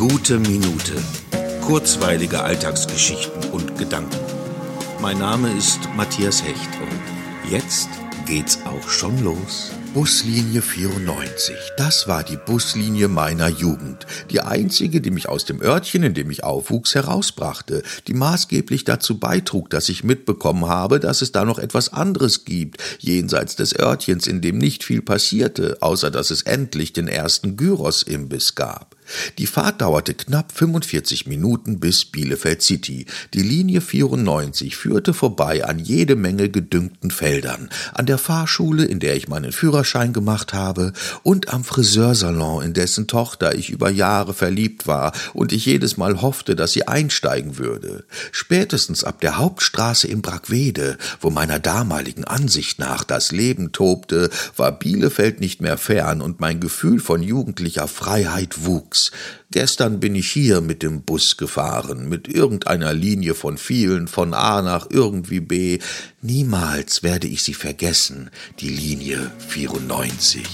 Gute Minute. Kurzweilige Alltagsgeschichten und Gedanken. Mein Name ist Matthias Hecht und jetzt geht's auch schon los. Buslinie 94. Das war die Buslinie meiner Jugend. Die einzige, die mich aus dem Örtchen, in dem ich aufwuchs, herausbrachte, die maßgeblich dazu beitrug, dass ich mitbekommen habe, dass es da noch etwas anderes gibt, jenseits des Örtchens, in dem nicht viel passierte, außer dass es endlich den ersten Gyros-Imbiss gab. Die Fahrt dauerte knapp 45 Minuten bis Bielefeld City. Die Linie 94 führte vorbei an jede Menge gedüngten Feldern, an der Fahrschule, in der ich meinen Führerschein gemacht habe, und am Friseursalon, in dessen Tochter ich über Jahre verliebt war und ich jedes Mal hoffte, dass sie einsteigen würde. Spätestens ab der Hauptstraße in Brackwede, wo meiner damaligen Ansicht nach das Leben tobte, war Bielefeld nicht mehr fern und mein Gefühl von jugendlicher Freiheit wuchs. Gestern bin ich hier mit dem Bus gefahren, mit irgendeiner Linie von vielen, von A nach irgendwie B. Niemals werde ich sie vergessen, die Linie 94.